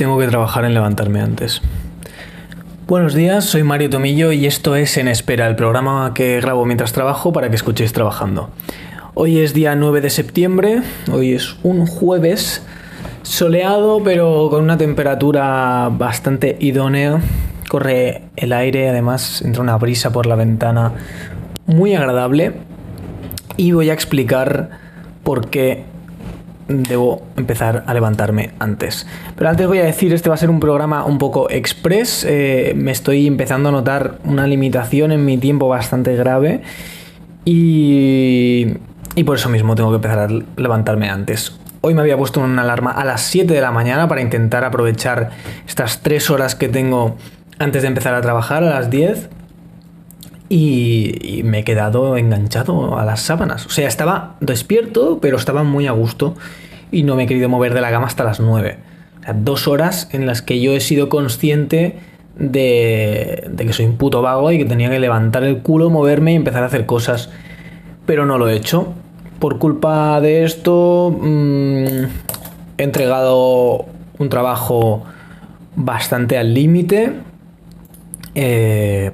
tengo que trabajar en levantarme antes. Buenos días, soy Mario Tomillo y esto es En Espera, el programa que grabo mientras trabajo para que escuchéis trabajando. Hoy es día 9 de septiembre, hoy es un jueves soleado pero con una temperatura bastante idónea. Corre el aire, además entra una brisa por la ventana muy agradable y voy a explicar por qué debo empezar a levantarme antes. Pero antes voy a decir, este va a ser un programa un poco express. Eh, me estoy empezando a notar una limitación en mi tiempo bastante grave. Y, y por eso mismo tengo que empezar a levantarme antes. Hoy me había puesto una alarma a las 7 de la mañana para intentar aprovechar estas 3 horas que tengo antes de empezar a trabajar a las 10 y, me he quedado enganchado a las sábanas. O sea, estaba despierto, pero estaba muy a gusto y no me he querido mover de la cama hasta las 9. O sea, dos horas en las que yo he sido consciente de, que soy un puto vago y que tenía que levantar el culo, moverme y empezar a hacer cosas. Pero no lo he hecho. Por culpa de esto, mm, he entregado un trabajo bastante al límite. Eh,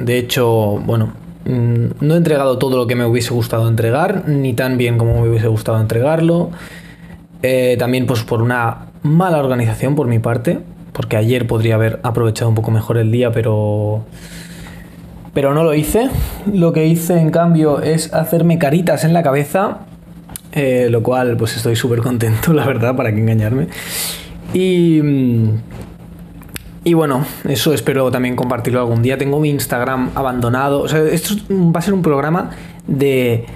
de hecho, bueno, mm, no he entregado todo lo que me hubiese gustado entregar, ni tan bien como me hubiese gustado entregarlo. Eh, también pues por una mala organización por mi parte, porque ayer podría haber aprovechado un poco mejor el día, pero... Pero no lo hice. Lo que hice en cambio es hacerme caritas en la cabeza, eh, lo cual pues estoy súper contento, la verdad, para que engañarme. Y... Mm, y bueno, eso espero también compartirlo algún día. Tengo mi Instagram abandonado. O sea, esto va a ser un programa de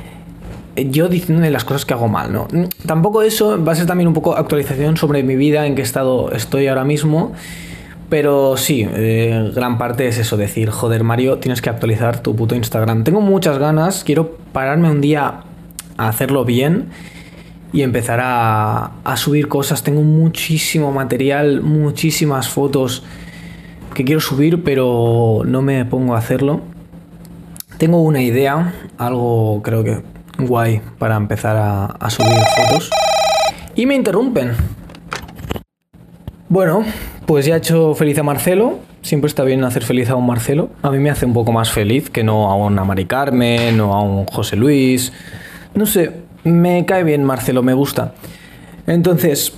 yo diciéndole las cosas que hago mal, ¿no? Tampoco eso, va a ser también un poco actualización sobre mi vida, en qué estado estoy ahora mismo. Pero sí, eh, gran parte es eso, decir, joder Mario, tienes que actualizar tu puto Instagram. Tengo muchas ganas, quiero pararme un día a hacerlo bien y empezar a, subir cosas. Tengo muchísimo material, muchísimas fotos que quiero subir, pero no me pongo a hacerlo. Tengo una idea, algo creo que guay para empezar a, a subir fotos. Y me interrumpen. Bueno, pues ya he hecho feliz a Marcelo. Siempre está bien hacer feliz a un Marcelo. A mí me hace un poco más feliz que no a una Mari Carmen o a un José Luis. No sé, me cae bien Marcelo, me gusta. Entonces,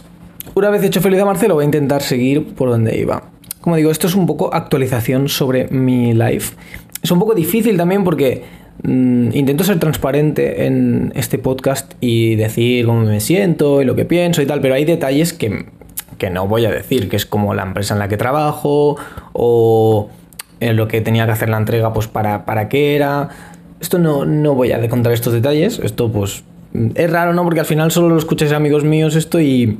una vez hecho feliz a Marcelo, voy a intentar seguir por donde iba. Como digo, esto es un poco actualización sobre mi life. Es un poco difícil también porque mm, intento ser transparente en este podcast y decir cómo me siento y lo que pienso y tal, pero hay detalles que, que no voy a decir, que es como la empresa en la que trabajo o en lo que tenía que hacer la entrega, pues para, para qué era. Esto no, no voy a contar estos detalles, esto pues es raro, ¿no? Porque al final solo lo escucháis amigos míos esto y,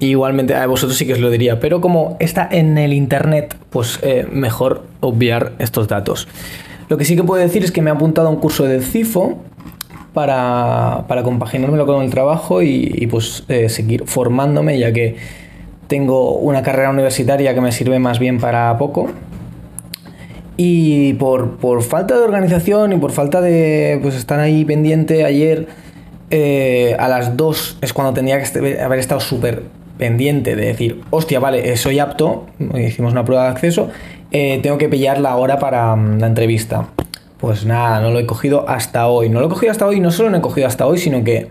igualmente a vosotros sí que os lo diría. Pero como está en el internet, pues eh, mejor obviar estos datos. Lo que sí que puedo decir es que me he apuntado a un curso de CIFO para, para compaginármelo con el trabajo y, pues eh, seguir formándome, ya que tengo una carrera universitaria que me sirve más bien para poco. Y por, por falta de organización y por falta de pues, estar ahí pendiente ayer eh, a las 2 es cuando tendría que haber estado súper pendiente de decir, hostia, vale, eh, soy apto, hicimos una prueba de acceso, eh, tengo que pillar la hora para mm, la entrevista. Pues nada, no lo he cogido hasta hoy. No lo he cogido hasta hoy, no solo no he cogido hasta hoy, sino que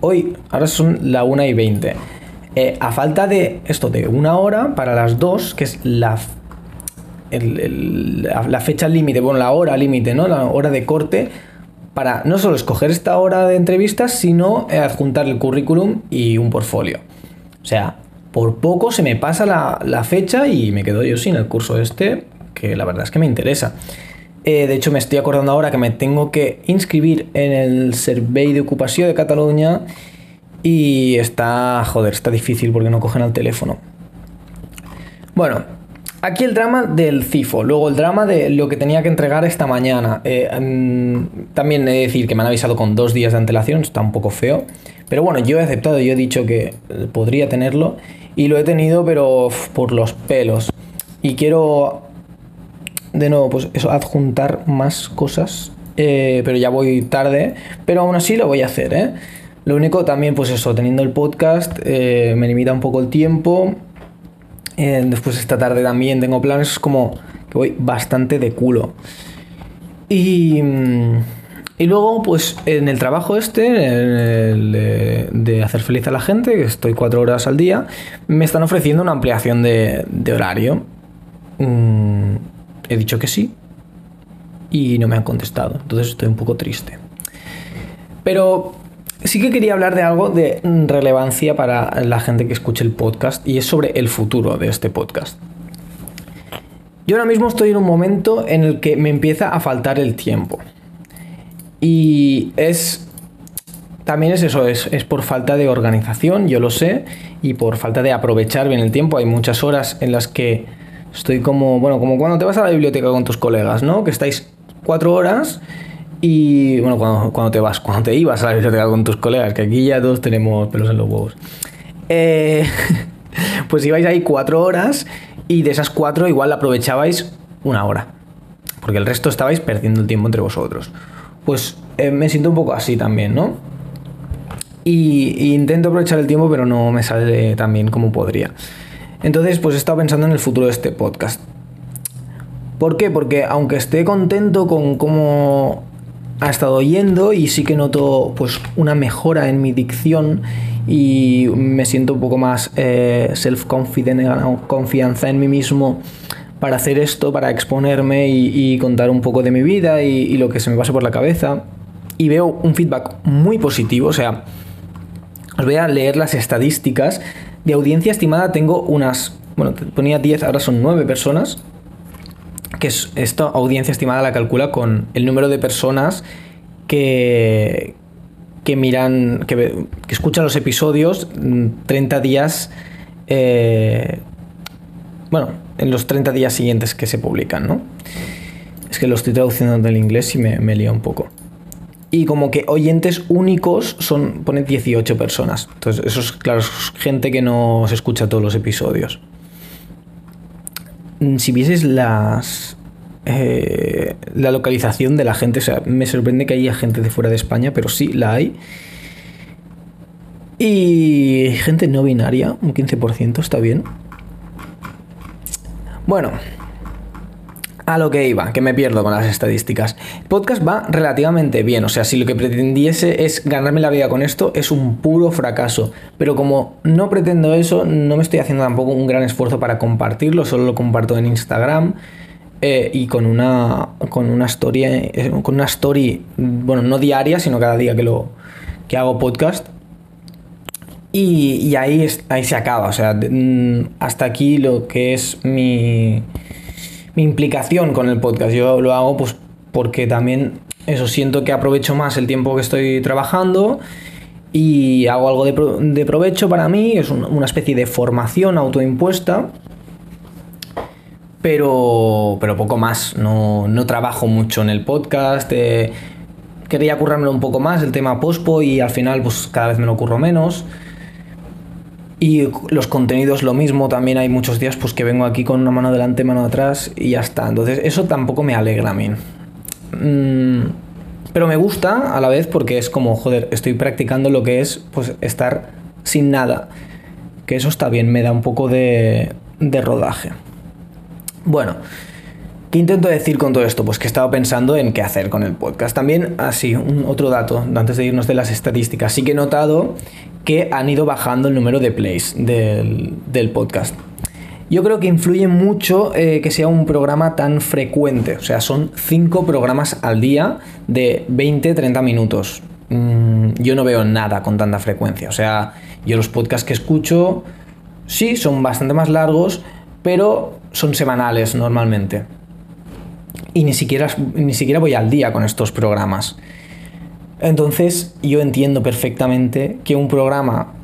hoy, ahora son la 1 y 20. a falta de esto, de una hora para las 2, que es la, la fecha límite, bueno, la hora límite, ¿no? La hora de corte para no solo escoger esta hora de entrevistas, sino eh, adjuntar el currículum y un portfolio. O sea, por poco se me pasa la, fecha y me quedo yo sin el curso este, que la verdad es que me interesa. Eh, de hecho, me estoy acordando ahora que me tengo que inscribir en el Survey de Ocupación de Cataluña y está, joder, está difícil porque no cogen al teléfono. Bueno, Aquí el drama del CIFO, luego el drama de lo que tenía que entregar esta mañana. Eh, mm, también he de decir que me han avisado con dos días de antelación, está un poco feo. Pero bueno, yo he aceptado, yo he dicho que eh, podría tenerlo y lo he tenido, pero por los pelos. Y quiero, de nuevo, pues eso, adjuntar más cosas. Eh, pero ya voy tarde, pero aún así lo voy a hacer, ¿eh? Lo único también, pues eso, teniendo el podcast, me limita un poco el tiempo. Eh, después esta tarde también tengo planes, es como que voy bastante de culo. Y, y luego, pues en el trabajo este, el de, hacer feliz a la gente, que estoy cuatro horas al día, me están ofreciendo una ampliación de, horario. Mm, he dicho que sí y no me han contestado, entonces estoy un poco triste. Pero sí que quería hablar de algo de relevancia para la gente que escuche el podcast y es sobre el futuro de este podcast. Yo ahora mismo estoy en un momento en el que me empieza a faltar el tiempo. Y es... También es eso, es, es por falta de organización, yo lo sé, y por falta de aprovechar bien el tiempo. Hay muchas horas en las que estoy como, bueno, como cuando te vas a la biblioteca con tus colegas, ¿no? Que estáis cuatro horas y bueno, cuando, te vas, cuando te ibas a la biblioteca con tus colegas, que aquí ya todos tenemos pelos en los huevos. Eh, pues ibais ahí cuatro horas y de esas cuatro igual aprovechabais una hora. Porque el resto estabais perdiendo el tiempo entre vosotros. Pues eh, me siento un poco así también, ¿no? Y, intento aprovechar el tiempo, pero no me sale tan bien como podría. Entonces, pues he estado pensando en el futuro de este podcast. ¿Por qué? Porque aunque esté contento con cómo ha estado yendo y sí que noto pues una mejora en mi dicción y me siento un poco más eh, self-confident, confianza en mí mismo para hacer esto, para exponerme y, contar un poco de mi vida y, lo que se me pase por la cabeza. Y veo un feedback muy positivo, o sea, os voy a leer las estadísticas. De audiencia estimada tengo unas, bueno, ponía 10, ahora son 9 personas que es, esta audiencia estimada la calcula con el número de personas que, que miran, que, escuchan los episodios 30 mm, días, eh, bueno, en los 30 días siguientes que se publican, ¿no? Es que lo estoy traduciendo del inglés y me, me lía un poco. Y como que oyentes únicos son, pone 18 personas. Entonces, eso es, claro, es gente que no se escucha todos los episodios. Mm, si vieses las, eh, la localización de la gente, o sea, me sorprende que haya gente de fuera de España, pero sí la hay. Y gente no binaria, un 15%, está bien. Bueno, a lo que iba, que me pierdo con las estadísticas. El podcast va relativamente bien, o sea, si lo que pretendiese es ganarme la vida con esto, es un puro fracaso. Pero como no pretendo eso, no me estoy haciendo tampoco un gran esfuerzo para compartirlo, solo lo comparto en Instagram. Eh, y con una con una story eh, con una story bueno no diaria sino cada día que lo que hago podcast y, ahí ahí se acaba o sea mm, hasta aquí lo que es mi mi implicación con el podcast. Yo lo hago pues porque también eso siento que aprovecho más el tiempo que estoy trabajando y hago algo de, provecho para mí, es una especie de formación autoimpuesta, pero, pero poco más, no, trabajo mucho en el podcast, eh, quería currármelo un poco más el tema pospo y al final pues cada vez me lo curro menos. Y los contenidos lo mismo, también hay muchos días pues que vengo aquí con una mano delante, mano atrás y ya está. Entonces eso tampoco me alegra a mí. Mm, pero me gusta a la vez porque es como, joder, estoy practicando lo que es pues estar sin nada. Que eso está bien, me da un poco de, de rodaje. Bueno, ¿Qué intento decir con todo esto? Pues que he estado pensando en qué hacer con el podcast. También, así, un otro dato, antes de irnos de las estadísticas. Sí que he notado que han ido bajando el número de plays del, podcast. Yo creo que influye mucho eh, que sea un programa tan frecuente. O sea, son 5 programas al día de 20-30 minutos. Mm, yo no veo nada con tanta frecuencia. O sea, yo los podcasts que escucho, sí, son bastante más largos, pero son semanales normalmente y ni siquiera, ni siquiera voy al día con estos programas. Entonces yo entiendo perfectamente que un programa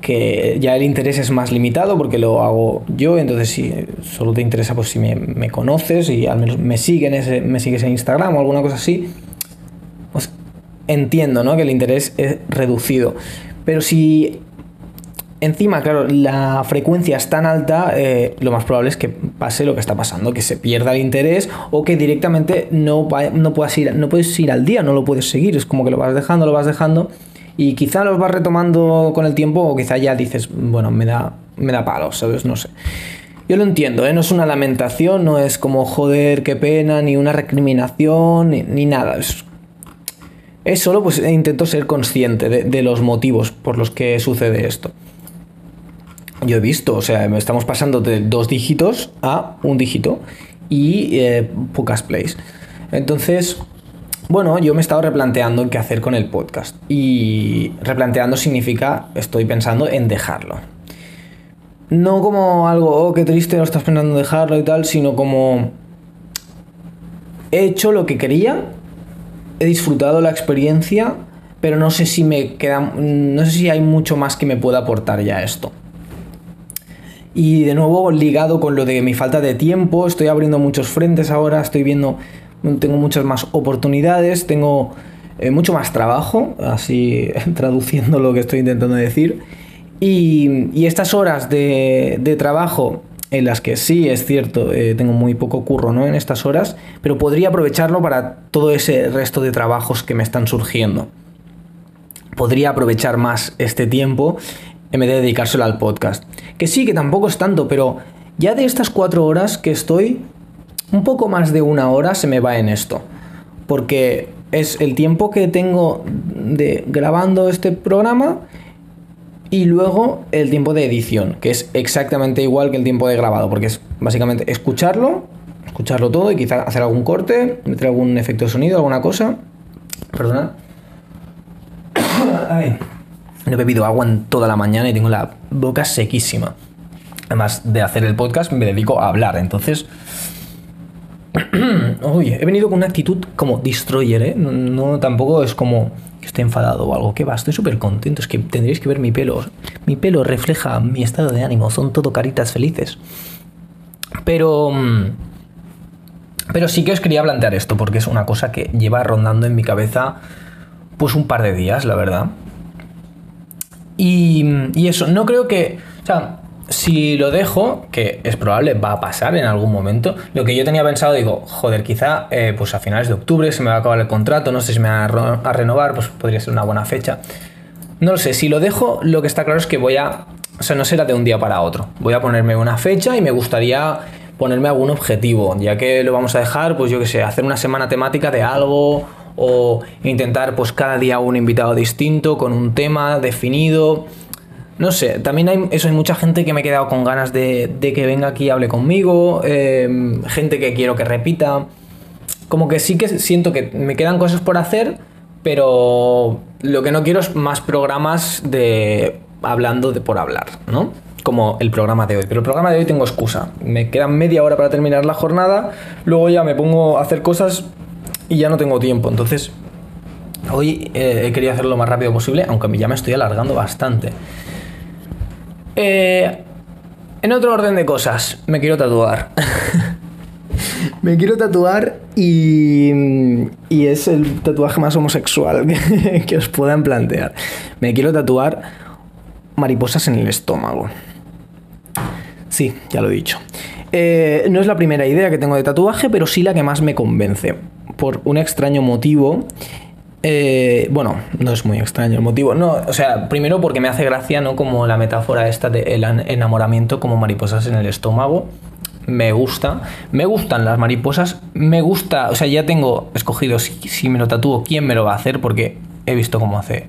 que ya el interés es más limitado porque lo hago yo, entonces si solo te interesa pues si me, conoces y al menos me, me sigues en Instagram o alguna cosa así, pues entiendo ¿no? que el interés es reducido. Pero si Encima, claro, la frecuencia es tan alta, eh, lo más probable es que pase lo que está pasando, que se pierda el interés o que directamente no, no, puedas ir, no puedes ir al día, no lo puedes seguir, es como que lo vas dejando, lo vas dejando Y quizá los vas retomando con el tiempo o quizá ya dices, bueno, me da, me da palo, ¿sabes? No sé. Yo lo entiendo, ¿eh? no es una lamentación, no es como joder, qué pena, ni una recriminación, ni, nada. Es, es, solo pues intento ser consciente de, los motivos por los que sucede esto. Yo he visto, o sea, estamos pasando de dos dígitos a un dígito y eh, pocas plays. Entonces, bueno, yo me he estado replanteando qué hacer con el podcast. Y replanteando significa, estoy pensando en dejarlo no como algo, oh, qué triste, no estás pensando dejarlo y tal, sino como he hecho lo que quería, he disfrutado la experiencia, pero no sé si me queda, no sé si hay mucho más que me pueda aportar ya esto. Y de nuevo ligado con lo de mi falta de tiempo, estoy abriendo muchos frentes ahora, estoy viendo, tengo muchas más oportunidades, tengo eh, mucho más trabajo, así traduciendo lo que estoy intentando decir y, estas horas de, trabajo en las que sí es cierto, eh, tengo muy poco curro ¿no? en estas horas, pero podría aprovecharlo para todo ese resto de trabajos que me están surgiendo. Podría aprovechar más este tiempo en vez de dedicárselo al podcast. Que sí, que tampoco es tanto, pero ya de estas cuatro horas que estoy, un poco más de una hora se me va en esto. Porque es el tiempo que tengo de grabando este programa y luego el tiempo de edición, que es exactamente igual que el tiempo de grabado, porque es básicamente escucharlo, escucharlo todo y quizá hacer algún corte, meter algún efecto de sonido, alguna cosa. Perdona. Ay. No he bebido agua en toda la mañana y tengo la boca sequísima. Además de hacer el podcast, me dedico a hablar, entonces. Uy, he venido con una actitud como destroyer, ¿eh? no tampoco es como esté enfadado o algo. que va? Estoy súper contento. Es que tendréis que ver mi pelo. Mi pelo refleja mi estado de ánimo. Son todo caritas felices. Pero... Mm, pero sí que os quería plantear esto porque es una cosa que lleva rondando en mi cabeza pues un par de días, la verdad. Y, eso, no creo que... O sea, si lo dejo, que es probable, va a pasar en algún momento, lo que yo tenía pensado, digo, joder, quizá eh, pues a finales de octubre se me va a acabar el contrato, no sé si me va a, renovar, pues podría ser una buena fecha. No lo sé, si lo dejo, lo que está claro es que voy a... O sea, no será de un día para otro. Voy a ponerme una fecha y me gustaría ponerme algún objetivo, ya que lo vamos a dejar, pues yo qué sé, hacer una semana temática de algo o intentar pues cada día un invitado distinto con un tema definido no sé, también hay, eso, hay mucha gente que me he quedado con ganas de, que venga aquí y hable conmigo, em, gente que quiero que repita. Como que sí que siento que me quedan cosas por hacer, pero lo que no quiero es más programas de hablando de por hablar, ¿no? Como el programa de hoy. Pero el programa de hoy tengo excusa. Me quedan media hora para terminar la jornada, luego ya me pongo a hacer cosas y ya no tengo tiempo. Entonces, hoy eh, he querido hacerlo lo más rápido posible, aunque ya me estoy alargando bastante. Eh, en otro orden de cosas, me quiero tatuar. me quiero tatuar y, y es el tatuaje más homosexual que, os puedan plantear. Me quiero tatuar mariposas en el estómago. Sí, ya lo he dicho. Eh, no es la primera idea que tengo de tatuaje, pero sí la que más me convence. Por un extraño motivo. Eh, bueno, no es muy extraño el motivo. No, o sea, primero porque me hace gracia, ¿no? Como la metáfora esta del enamoramiento como mariposas en el estómago. Me gusta. Me gustan las mariposas. Me gusta. O sea, ya tengo escogido si, me lo tatúo, quién me lo va a hacer, porque he visto cómo hace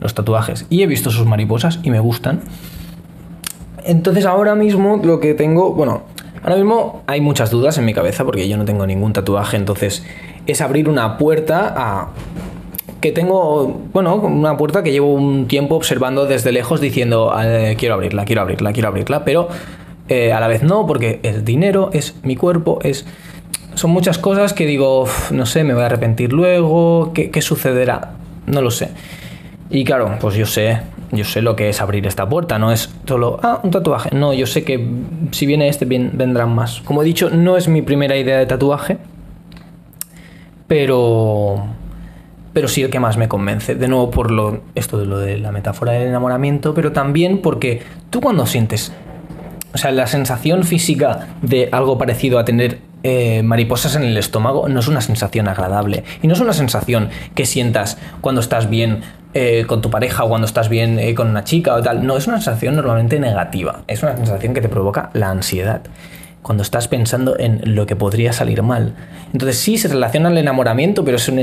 los tatuajes. Y he visto sus mariposas y me gustan. Entonces ahora mismo lo que tengo. Bueno, ahora mismo hay muchas dudas en mi cabeza porque yo no tengo ningún tatuaje. Entonces es abrir una puerta a que tengo, bueno, una puerta que llevo un tiempo observando desde lejos diciendo, eh, quiero abrirla, quiero abrirla, quiero abrirla, pero eh, a la vez no, porque es dinero, es mi cuerpo, es... Son muchas cosas que digo, no sé, me voy a arrepentir luego, ¿qué, ¿qué, sucederá? No lo sé. Y claro, pues yo sé, yo sé lo que es abrir esta puerta, no es solo, ah, un tatuaje. No, yo sé que si viene este, bien, vendrán más. Como he dicho, no es mi primera idea de tatuaje, pero pero sí el que más me convence. De nuevo por lo, esto de lo de la metáfora del enamoramiento, pero también porque tú cuando sientes, o sea, la sensación física de algo parecido a tener eh, mariposas en el estómago no es una sensación agradable. Y no es una sensación que sientas cuando estás bien eh, con tu pareja o cuando estás bien eh, con una chica o tal. No, es una sensación normalmente negativa. Es una sensación que te provoca la ansiedad cuando estás pensando en lo que podría salir mal. Entonces sí, se relaciona al enamoramiento, pero es un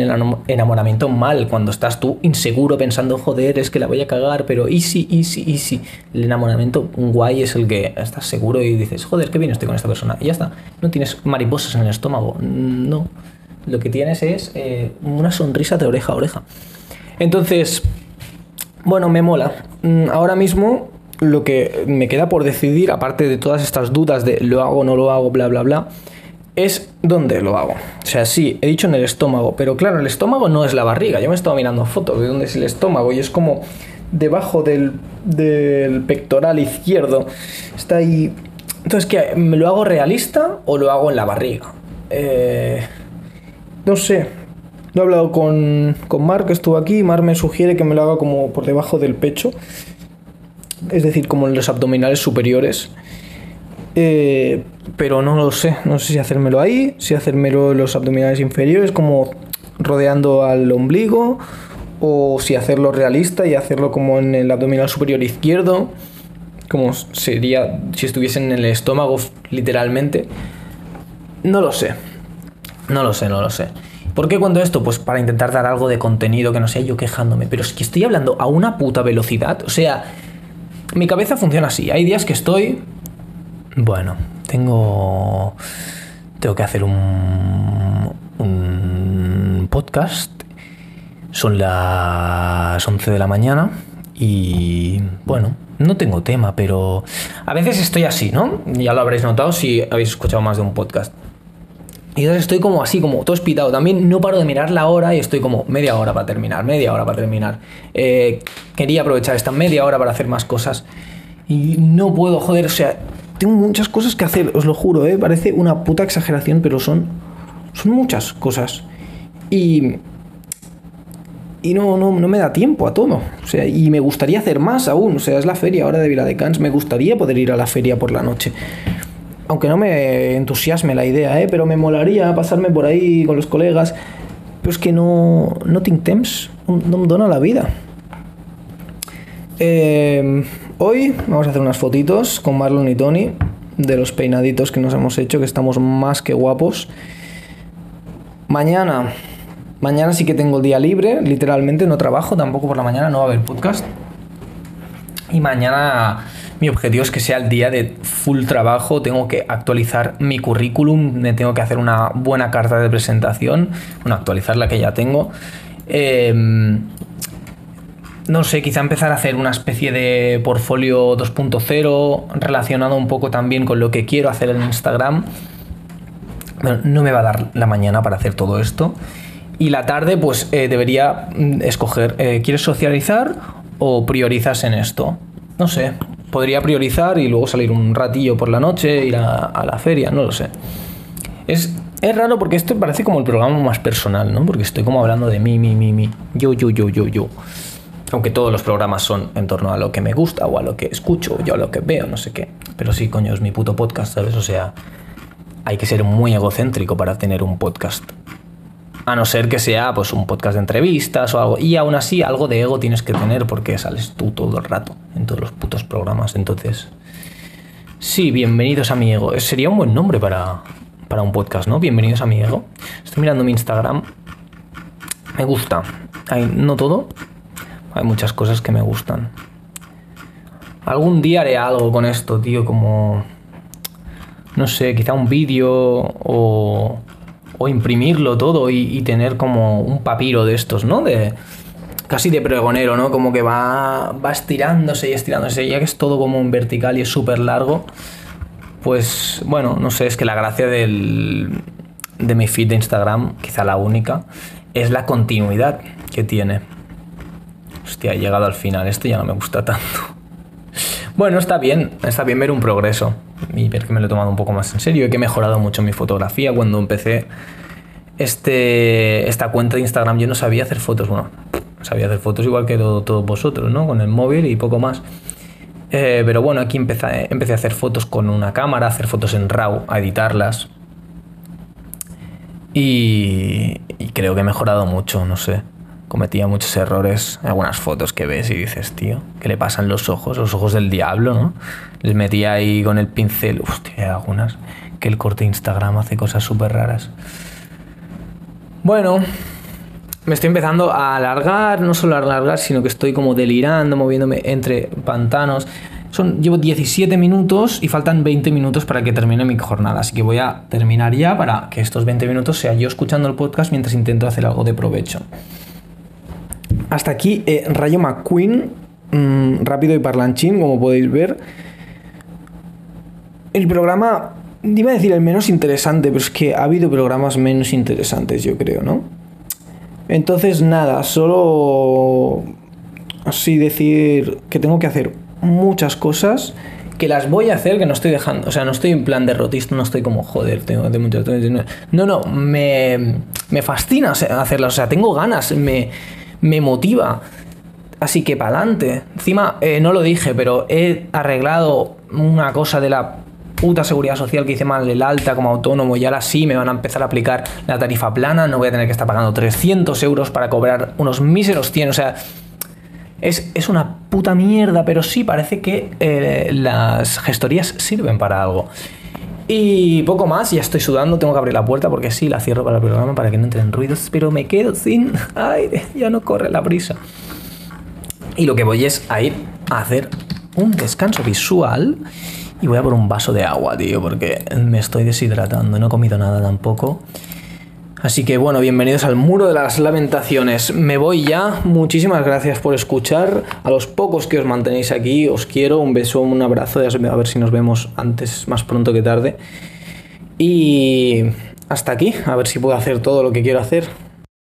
enamoramiento mal, cuando estás tú inseguro pensando, joder, es que la voy a cagar, pero easy, easy, easy. El enamoramiento guay es el que estás seguro y dices, joder, qué bien estoy con esta persona. Y ya está, no tienes mariposas en el estómago, no. Lo que tienes es eh, una sonrisa de oreja a oreja. Entonces, bueno, me mola. Mm, ahora mismo lo que me queda por decidir, aparte de todas estas dudas de lo hago, no lo hago, bla, bla, bla, es dónde lo hago. O sea, sí, he dicho en el estómago, pero claro, el estómago no es la barriga. Yo me he estado mirando fotos de dónde es el estómago y es como debajo del, del pectoral izquierdo. Está ahí. Entonces, ¿qué? ¿Me lo hago realista o lo hago en la barriga? Eh, no sé. Lo he hablado con, con Mar, que estuvo aquí. Mar me sugiere que me lo haga como por debajo del pecho es decir, como en los abdominales superiores. Eh, pero no lo sé, no sé si hacérmelo ahí, si hacérmelo en los abdominales inferiores, como rodeando al ombligo, o si hacerlo realista y hacerlo como en el abdominal superior izquierdo, como sería si estuviesen en el estómago literalmente. No lo sé, no lo sé, no lo sé. ¿Por qué cuento esto? Pues para intentar dar algo de contenido que no sea yo quejándome, pero es que estoy hablando a una puta velocidad, o sea mi cabeza funciona así. Hay días que estoy. Bueno, tengo. Tengo que hacer un. un podcast. Son las 11 de la mañana. Y. Bueno, no tengo tema, pero. A veces estoy así, ¿no? Ya lo habréis notado si habéis escuchado más de un podcast. Y entonces estoy como así, como todo espitado. También no paro de mirar la hora y estoy como media hora para terminar, media hora para terminar. Eh, quería aprovechar esta media hora para hacer más cosas. Y no puedo, joder, o sea, tengo muchas cosas que hacer, os lo juro, ¿eh? Parece una puta exageración, pero son, son muchas cosas. Y, y no, no, no me da tiempo a todo. O sea, y me gustaría hacer más aún. O sea, es la feria ahora de Viladecans. Me gustaría poder ir a la feria por la noche aunque no me entusiasme la idea, ¿eh? pero me molaría pasarme por ahí con los colegas. Pero es que no, no temps, no me dona la vida. Eh, hoy vamos a hacer unas fotitos con Marlon y Tony de los peinaditos que nos hemos hecho, que estamos más que guapos. Mañana, mañana sí que tengo el día libre, literalmente no trabajo, tampoco por la mañana no va a haber podcast. Y mañana mi objetivo es que sea el día de full trabajo, tengo que actualizar mi currículum, me tengo que hacer una buena carta de presentación, bueno, actualizar la que ya tengo. Em, no sé, quizá empezar a hacer una especie de portfolio 2.0 relacionado un poco también con lo que quiero hacer en Instagram. no me va a dar la mañana para hacer todo esto. Y la tarde, pues eh, debería mm, escoger, eh, ¿quieres socializar o priorizas en esto? No sé, podría priorizar y luego salir un ratillo por la noche, ir a, la feria, no lo sé. Es, es raro porque esto parece como el programa más personal, ¿no? Porque estoy como hablando de mí, mí, mí, mí. Yo, yo, yo, yo, yo. Aunque todos los programas son en torno a lo que me gusta o a lo que escucho, yo a lo que veo, no sé qué. Pero sí, coño, es mi puto podcast, ¿sabes? O sea, hay que ser muy egocéntrico para tener un podcast. A no ser que sea pues un podcast de entrevistas o algo. Y aún así algo de ego tienes que tener porque sales tú todo el rato en todos los putos programas. Entonces, sí, bienvenidos a mi ego. Sería un buen nombre para, para un podcast, ¿no? Bienvenidos a mi ego. Estoy mirando mi Instagram. Me gusta. Hay, no todo. Hay muchas cosas que me gustan. Algún día haré algo con esto, tío, como... No sé, quizá un vídeo o o imprimirlo todo y, tener como un papiro de estos, ¿no? De casi de pregonero, ¿no? Como que va, va estirándose y estirándose, ya que es todo como un vertical y es súper largo, pues bueno, no sé, es que la gracia del, de mi feed de Instagram, quizá la única, es la continuidad que tiene. Hostia, he llegado al final, esto ya no me gusta tanto. Bueno, está bien, está bien ver un progreso y ver que me lo he tomado un poco más en serio y que he mejorado mucho mi fotografía. Cuando empecé este, esta cuenta de Instagram yo no sabía hacer fotos, bueno, sabía hacer fotos igual que todos vosotros, ¿no? Con el móvil y poco más. Eh, pero bueno, aquí empecé, empecé a hacer fotos con una cámara, a hacer fotos en RAW, a editarlas. Y creo que he mejorado mucho, no sé. Cometía muchos errores. Algunas fotos que ves y dices, tío, ¿qué le pasan los ojos? Los ojos del diablo, ¿no? Les metía ahí con el pincel. Hostia, algunas que el corte de Instagram hace cosas súper raras. Bueno, me estoy empezando a alargar, no solo a alargar, sino que estoy como delirando, moviéndome entre pantanos. Son, llevo 17 minutos y faltan 20 minutos para que termine mi jornada, así que voy a terminar ya para que estos 20 minutos sea yo escuchando el podcast mientras intento hacer algo de provecho. Hasta aquí eh, Rayo McQueen, mm, rápido y parlanchín, como podéis ver. El programa, iba a decir el menos interesante, pero es que ha habido programas menos interesantes, yo creo, ¿no? Entonces, nada, solo así decir que tengo que hacer muchas cosas que las voy a hacer, que no estoy dejando. O sea, no estoy en plan derrotista, no estoy como, joder, tengo de muchas. No, no, me, me fascina hacerlas. O sea, tengo ganas, me, me motiva. Así que para adelante. Encima, eh, no lo dije, pero he arreglado una cosa de la puta seguridad social que hice mal el alta como autónomo y ahora sí me van a empezar a aplicar la tarifa plana. No voy a tener que estar pagando 300 euros para cobrar unos míseros 100. O sea, es, es una puta mierda, pero sí parece que eh, las gestorías sirven para algo. Y poco más, ya estoy sudando, tengo que abrir la puerta porque sí, la cierro para el programa para que no entren ruidos, pero me quedo sin aire, ya no corre la prisa. Y lo que voy es a ir a hacer un descanso visual y voy a por un vaso de agua, tío, porque me estoy deshidratando, no he comido nada tampoco. Así que bueno, bienvenidos al muro de las lamentaciones. Me voy ya. Muchísimas gracias por escuchar. A los pocos que os mantenéis aquí, os quiero. Un beso, un abrazo. A ver si nos vemos antes, más pronto que tarde. Y hasta aquí. A ver si puedo hacer todo lo que quiero hacer.